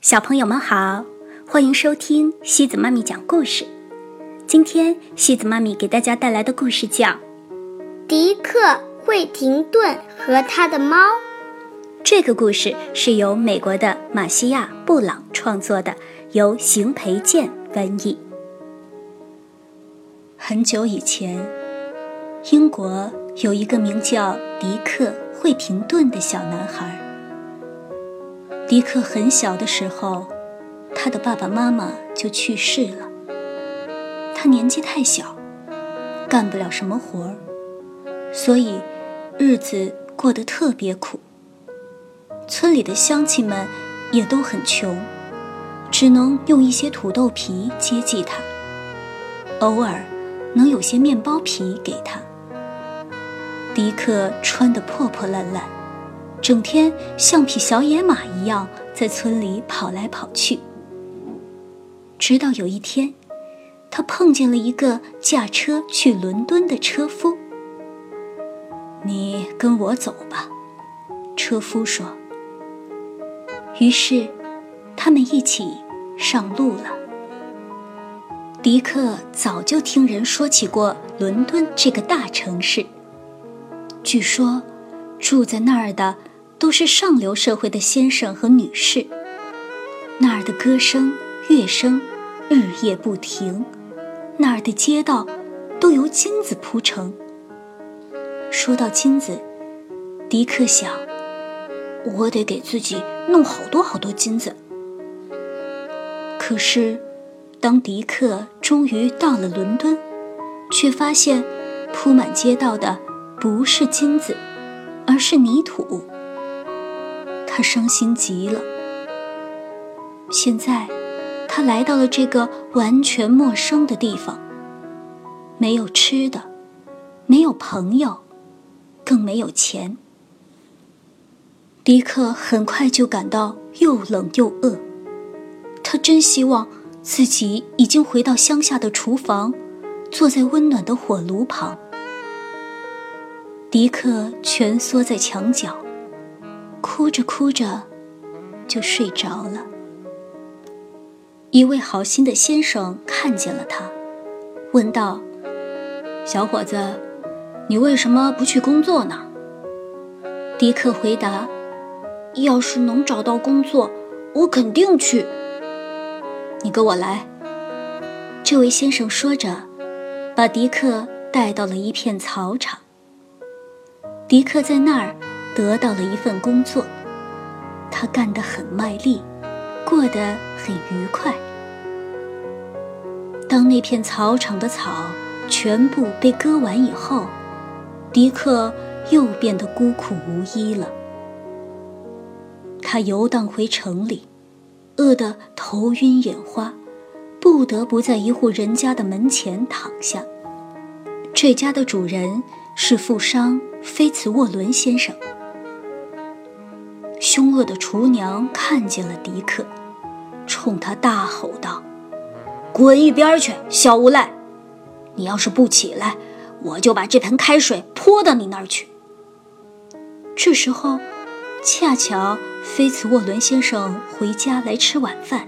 小朋友们好，欢迎收听西子妈咪讲故事。今天西子妈咪给大家带来的故事叫《迪克·惠廷顿和他的猫》。这个故事是由美国的马西亚·布朗创作的，由邢培建翻译。很久以前，英国有一个名叫迪克·惠廷顿的小男孩。迪克很小的时候，他的爸爸妈妈就去世了。他年纪太小，干不了什么活儿，所以日子过得特别苦。村里的乡亲们也都很穷，只能用一些土豆皮接济他，偶尔能有些面包皮给他。迪克穿得破破烂烂。整天像匹小野马一样在村里跑来跑去。直到有一天，他碰见了一个驾车去伦敦的车夫。“你跟我走吧。”车夫说。于是，他们一起上路了。迪克早就听人说起过伦敦这个大城市，据说住在那儿的。都是上流社会的先生和女士，那儿的歌声、乐声日夜不停，那儿的街道都由金子铺成。说到金子，迪克想，我得给自己弄好多好多金子。可是，当迪克终于到了伦敦，却发现铺满街道的不是金子，而是泥土。他伤心极了。现在，他来到了这个完全陌生的地方，没有吃的，没有朋友，更没有钱。迪克很快就感到又冷又饿，他真希望自己已经回到乡下的厨房，坐在温暖的火炉旁。迪克蜷缩在墙角。哭着哭着，就睡着了。一位好心的先生看见了他，问道：“小伙子，你为什么不去工作呢？”迪克回答：“要是能找到工作，我肯定去。”你跟我来。”这位先生说着，把迪克带到了一片草场。迪克在那儿。得到了一份工作，他干得很卖力，过得很愉快。当那片草场的草全部被割完以后，迪克又变得孤苦无依了。他游荡回城里，饿得头晕眼花，不得不在一户人家的门前躺下。这家的主人是富商菲茨沃伦先生。凶恶的厨娘看见了迪克，冲他大吼道：“滚一边去，小无赖！你要是不起来，我就把这盆开水泼到你那儿去。”这时候，恰巧菲茨沃伦先生回家来吃晚饭。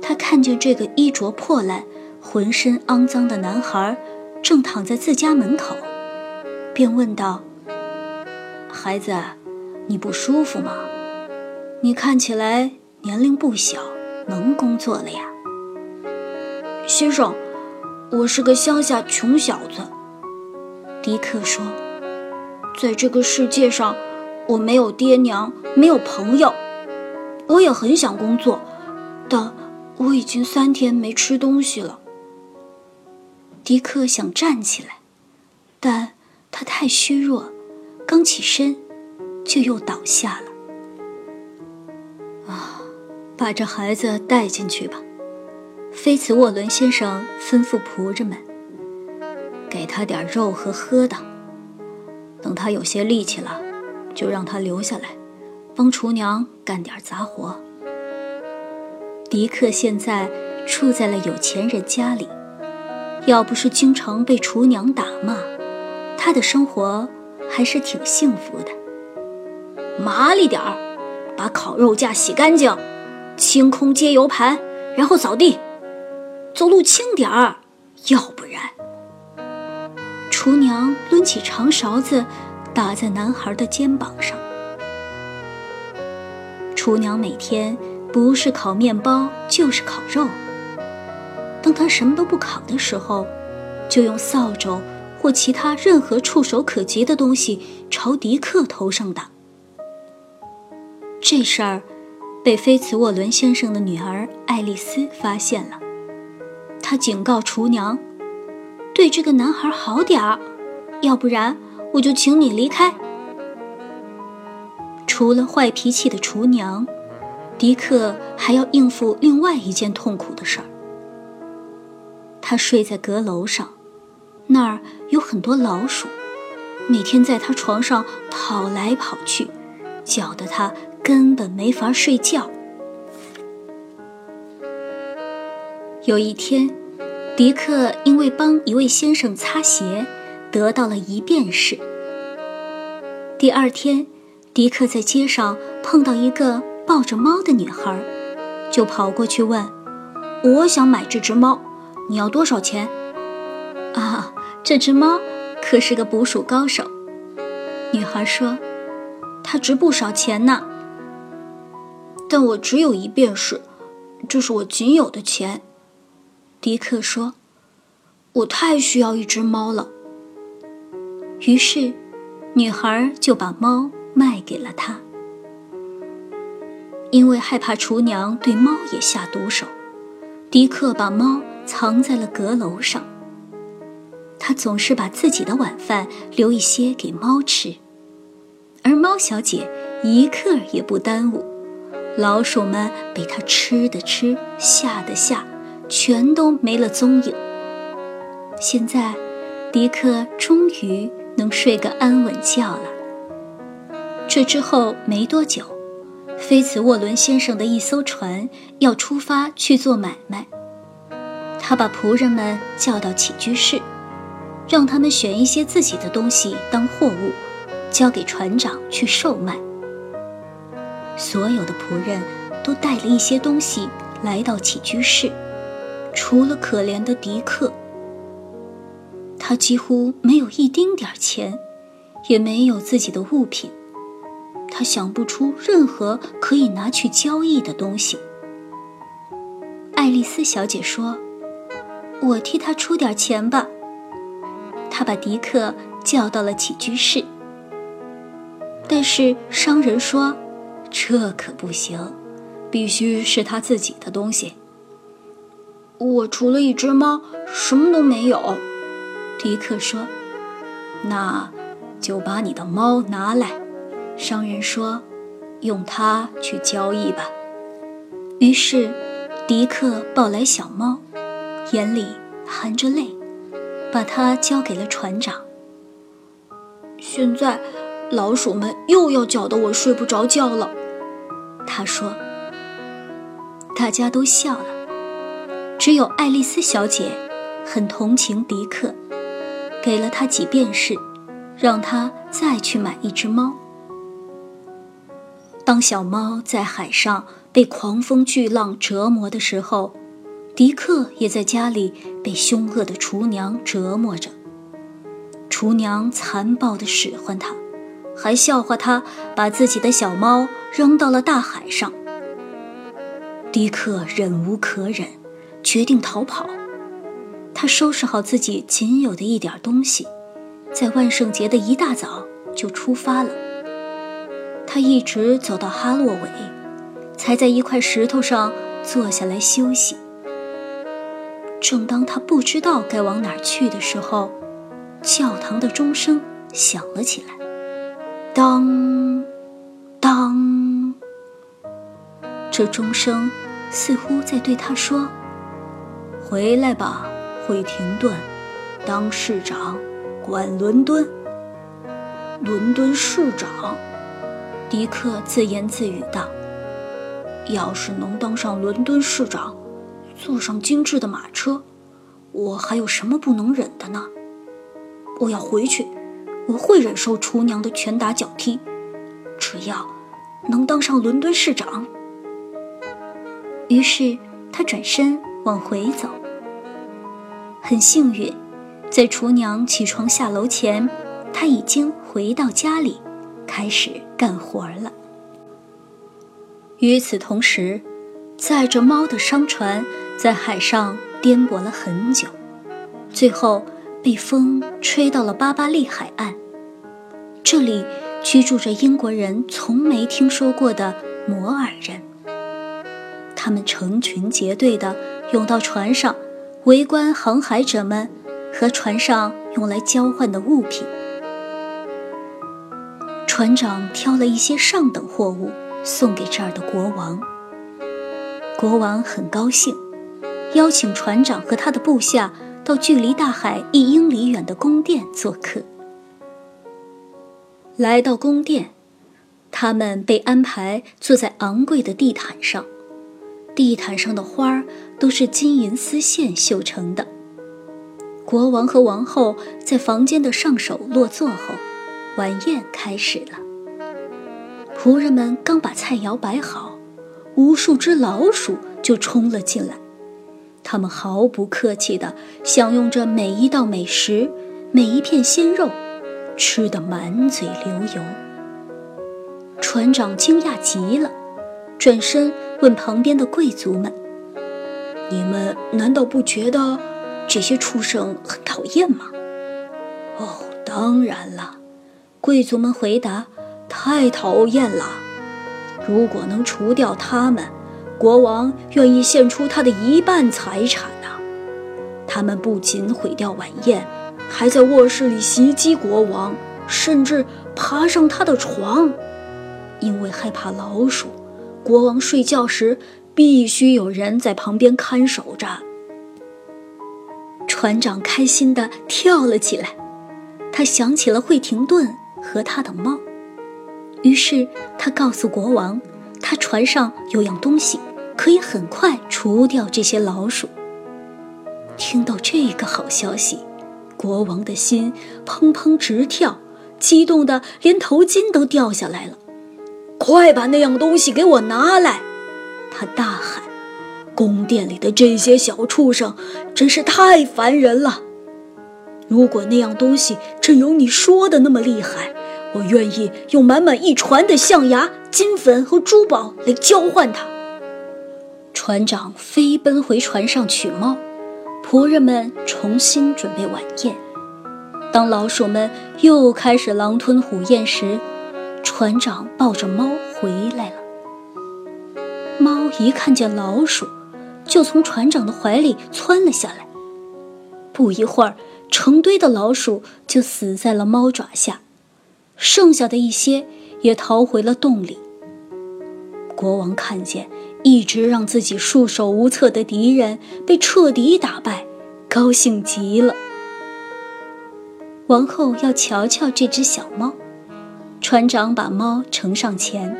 他看见这个衣着破烂、浑身肮脏的男孩正躺在自家门口，便问道：“孩子。”你不舒服吗？你看起来年龄不小，能工作了呀。先生，我是个乡下穷小子。迪克说：“在这个世界上，我没有爹娘，没有朋友。我也很想工作，但我已经三天没吃东西了。”迪克想站起来，但他太虚弱，刚起身。就又倒下了。啊，把这孩子带进去吧，菲茨沃伦先生吩咐仆人们。给他点肉和喝的，等他有些力气了，就让他留下来，帮厨娘干点杂活。迪克现在住在了有钱人家里，要不是经常被厨娘打骂，他的生活还是挺幸福的。麻利点儿，把烤肉架洗干净，清空接油盘，然后扫地，走路轻点儿，要不然……厨娘抡起长勺子，打在男孩的肩膀上。厨娘每天不是烤面包就是烤肉。当她什么都不烤的时候，就用扫帚或其他任何触手可及的东西朝迪克头上打。这事儿被菲茨沃伦先生的女儿爱丽丝发现了，她警告厨娘：“对这个男孩好点儿，要不然我就请你离开。”除了坏脾气的厨娘，迪克还要应付另外一件痛苦的事儿。他睡在阁楼上，那儿有很多老鼠，每天在他床上跑来跑去，搅得他根本没法睡觉。有一天，迪克因为帮一位先生擦鞋，得到了一便士。第二天，迪克在街上碰到一个抱着猫的女孩，就跑过去问：“我想买这只猫。”你要多少钱？啊，这只猫可是个捕鼠高手。女孩说：“它值不少钱呢。”但我只有一便士，这是我仅有的钱。迪克说：“我太需要一只猫了。”于是，女孩就把猫卖给了他。因为害怕厨娘对猫也下毒手，迪克把猫。藏在了阁楼上。他总是把自己的晚饭留一些给猫吃，而猫小姐一刻也不耽误。老鼠们被他吃的吃，吓的吓，全都没了踪影。现在，迪克终于能睡个安稳觉了。这之后没多久，菲茨沃伦先生的一艘船要出发去做买卖。他把仆人们叫到起居室，让他们选一些自己的东西当货物，交给船长去售卖。所有的仆人都带了一些东西来到起居室，除了可怜的迪克。他几乎没有一丁点钱，也没有自己的物品，他想不出任何可以拿去交易的东西。爱丽丝小姐说。我替他出点钱吧。他把迪克叫到了起居室，但是商人说：“这可不行，必须是他自己的东西。”我除了一只猫，什么都没有。迪克说：“那就把你的猫拿来。”商人说：“用它去交易吧。”于是，迪克抱来小猫。眼里含着泪，把它交给了船长。现在，老鼠们又要搅得我睡不着觉了。他说：“大家都笑了，只有爱丽丝小姐很同情迪克，给了他几便士，让他再去买一只猫。当小猫在海上被狂风巨浪折磨的时候。”迪克也在家里被凶恶的厨娘折磨着。厨娘残暴地使唤他，还笑话他把自己的小猫扔到了大海上。迪克忍无可忍，决定逃跑。他收拾好自己仅有的一点东西，在万圣节的一大早就出发了。他一直走到哈洛韦，才在一块石头上坐下来休息。正当他不知道该往哪儿去的时候，教堂的钟声响了起来，当，当。这钟声似乎在对他说：“回来吧，惠廷顿，当市长，管伦敦。”伦敦市长，迪克自言自语道：“要是能当上伦敦市长。”坐上精致的马车，我还有什么不能忍的呢？我要回去，我会忍受厨娘的拳打脚踢，只要能当上伦敦市长。于是他转身往回走。很幸运，在厨娘起床下楼前，他已经回到家里，开始干活了。与此同时，载着猫的商船在海上颠簸了很久，最后被风吹到了巴巴利海岸。这里居住着英国人从没听说过的摩尔人。他们成群结队地涌到船上，围观航海者们和船上用来交换的物品。船长挑了一些上等货物送给这儿的国王。国王很高兴，邀请船长和他的部下到距离大海一英里远的宫殿做客。来到宫殿，他们被安排坐在昂贵的地毯上。地毯上的花儿都是金银丝线绣成的。国王和王后在房间的上首落座后，晚宴开始了。仆人们刚把菜肴摆好，无数只老鼠就冲了进来。他们毫不客气地享用着每一道美食，每一片鲜肉，吃得满嘴流油。船长惊讶极了，转身。问旁边的贵族们：“你们难道不觉得这些畜生很讨厌吗？”“哦，当然了。”贵族们回答，“太讨厌了。如果能除掉他们，国王愿意献出他的一半财产呢。他们不仅毁掉晚宴，还在卧室里袭击国王，甚至爬上他的床，因为害怕老鼠。”国王睡觉时必须有人在旁边看守着。船长开心地跳了起来，他想起了惠廷顿和他的猫，于是他告诉国王，他船上有样东西可以很快除掉这些老鼠。听到这个好消息，国王的心砰砰直跳，激动得连头巾都掉下来了。快把那样东西给我拿来！他大喊：“宫殿里的这些小畜生真是太烦人了。如果那样东西真有你说的那么厉害，我愿意用满满一船的象牙、金粉和珠宝来交换它。”船长飞奔回船上取猫，仆人们重新准备晚宴。当老鼠们又开始狼吞虎咽时，船长抱着猫回来了。猫一看见老鼠，就从船长的怀里窜了下来。不一会儿，成堆的老鼠就死在了猫爪下，剩下的一些也逃回了洞里。国王看见一直让自己束手无策的敌人被彻底打败，高兴极了。王后要瞧瞧这只小猫。船长把猫呈上前。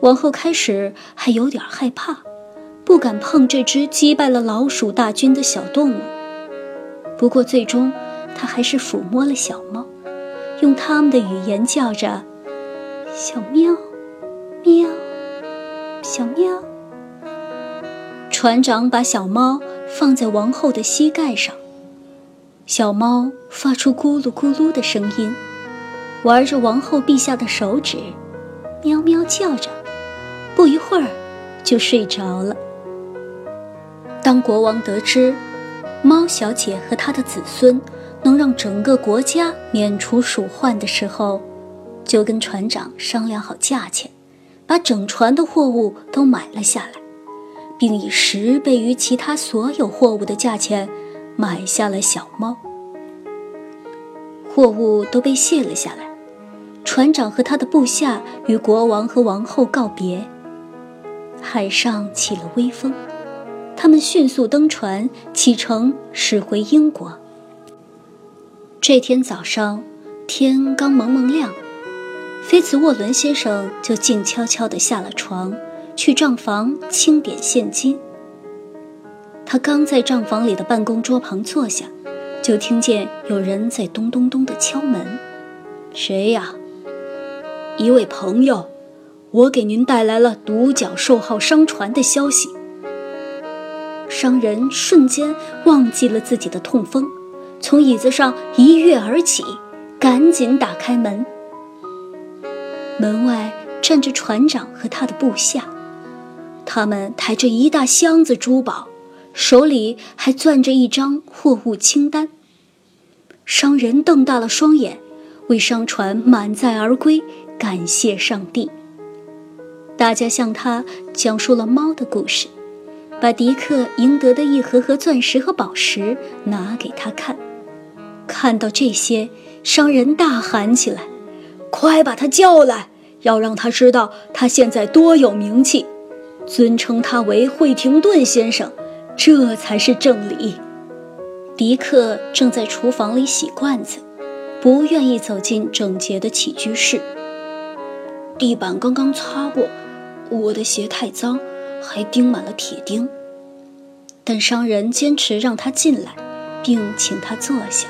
王后开始还有点害怕，不敢碰这只击败了老鼠大军的小动物。不过最终，她还是抚摸了小猫，用他们的语言叫着：“小喵，喵，小喵。”船长把小猫放在王后的膝盖上，小猫发出咕噜咕噜的声音。玩着王后陛下的手指，喵喵叫着，不一会儿就睡着了。当国王得知猫小姐和她的子孙能让整个国家免除鼠患的时候，就跟船长商量好价钱，把整船的货物都买了下来，并以十倍于其他所有货物的价钱买下了小猫。货物都被卸了下来。船长和他的部下与国王和王后告别。海上起了微风，他们迅速登船启程驶回英国。这天早上，天刚蒙蒙亮，菲茨沃伦先生就静悄悄地下了床，去账房清点现金。他刚在账房里的办公桌旁坐下，就听见有人在咚咚咚地敲门。“谁呀？”一位朋友，我给您带来了独角兽号商船的消息。”商人瞬间忘记了自己的痛风，从椅子上一跃而起，赶紧打开门。门外站着船长和他的部下，他们抬着一大箱子珠宝，手里还攥着一张货物清单。商人瞪大了双眼，为商船满载而归感谢上帝。大家向他讲述了猫的故事。把迪克赢得的一盒盒钻石和宝石拿给他看，看到这些，商人大喊起来：“快把他叫来，要让他知道他现在多有名气，尊称他为惠廷顿先生，这才是正理。”迪克正在厨房里洗罐子，不愿意走进整洁的起居室。地板刚刚擦过，我的鞋太脏。还钉满了铁钉，但商人坚持让他进来，并请他坐下。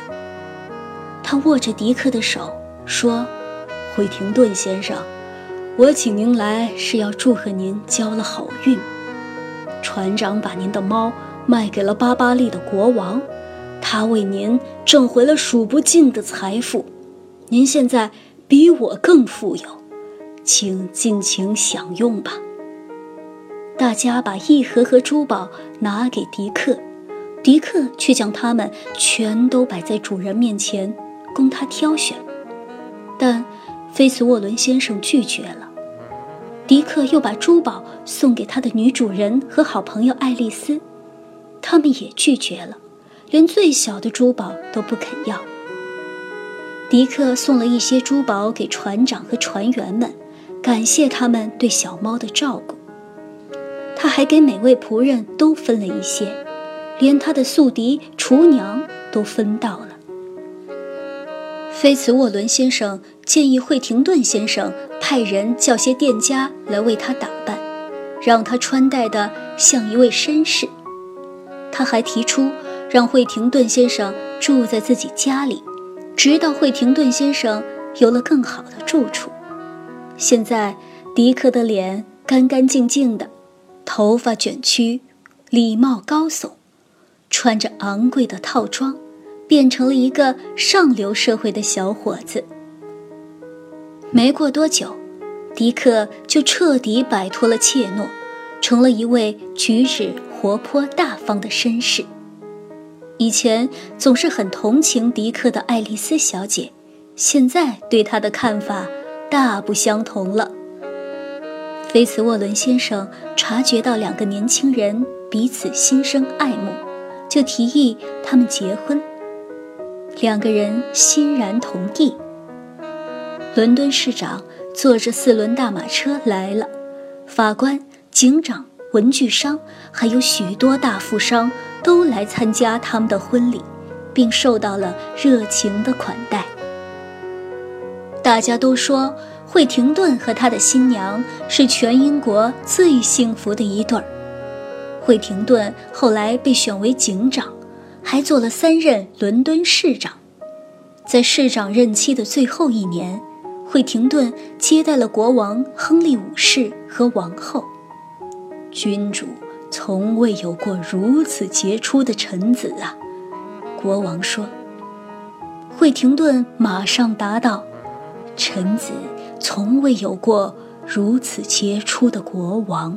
他握着迪克的手说：“惠廷顿先生，我请您来是要祝贺您交了好运。船长把您的猫卖给了巴巴利的国王，他为您挣回了数不尽的财富。您现在比我更富有，请尽情享用吧。”大家把一盒盒珠宝拿给迪克，迪克却将它们全都摆在主人面前，供他挑选。但菲茨沃伦先生拒绝了。迪克又把珠宝送给他的女主人和好朋友爱丽丝，他们也拒绝了，连最小的珠宝都不肯要。迪克送了一些珠宝给船长和船员们，感谢他们对小猫的照顾。他还给每位仆人都分了一些，连他的宿敌厨娘都分到了。菲茨沃伦先生建议惠廷顿先生派人叫些店家来为他打扮，让他穿戴的像一位绅士。他还提出让惠廷顿先生住在自己家里，直到惠廷顿先生有了更好的住处。现在，迪克的脸干干净净的。头发卷曲，礼帽高耸，穿着昂贵的套装，变成了一个上流社会的小伙子。没过多久，迪克就彻底摆脱了怯懦，成了一位举止活泼大方的绅士。以前总是很同情迪克的爱丽丝小姐，现在对他的看法大不相同了。菲茨沃伦先生察觉到两个年轻人彼此心生爱慕，就提议他们结婚。两个人欣然同意。伦敦市长坐着四轮大马车来了，法官、警长、文具商，还有许多大富商都来参加他们的婚礼，并受到了热情的款待。大家都说。惠廷顿和他的新娘是全英国最幸福的一对儿。惠廷顿后来被选为警长，还做了三任伦敦市长。在市长任期的最后一年，惠廷顿接待了国王亨利五世和王后。君主从未有过如此杰出的臣子啊！国王说。惠廷顿马上答道：“臣子。”从未有过如此杰出的国王。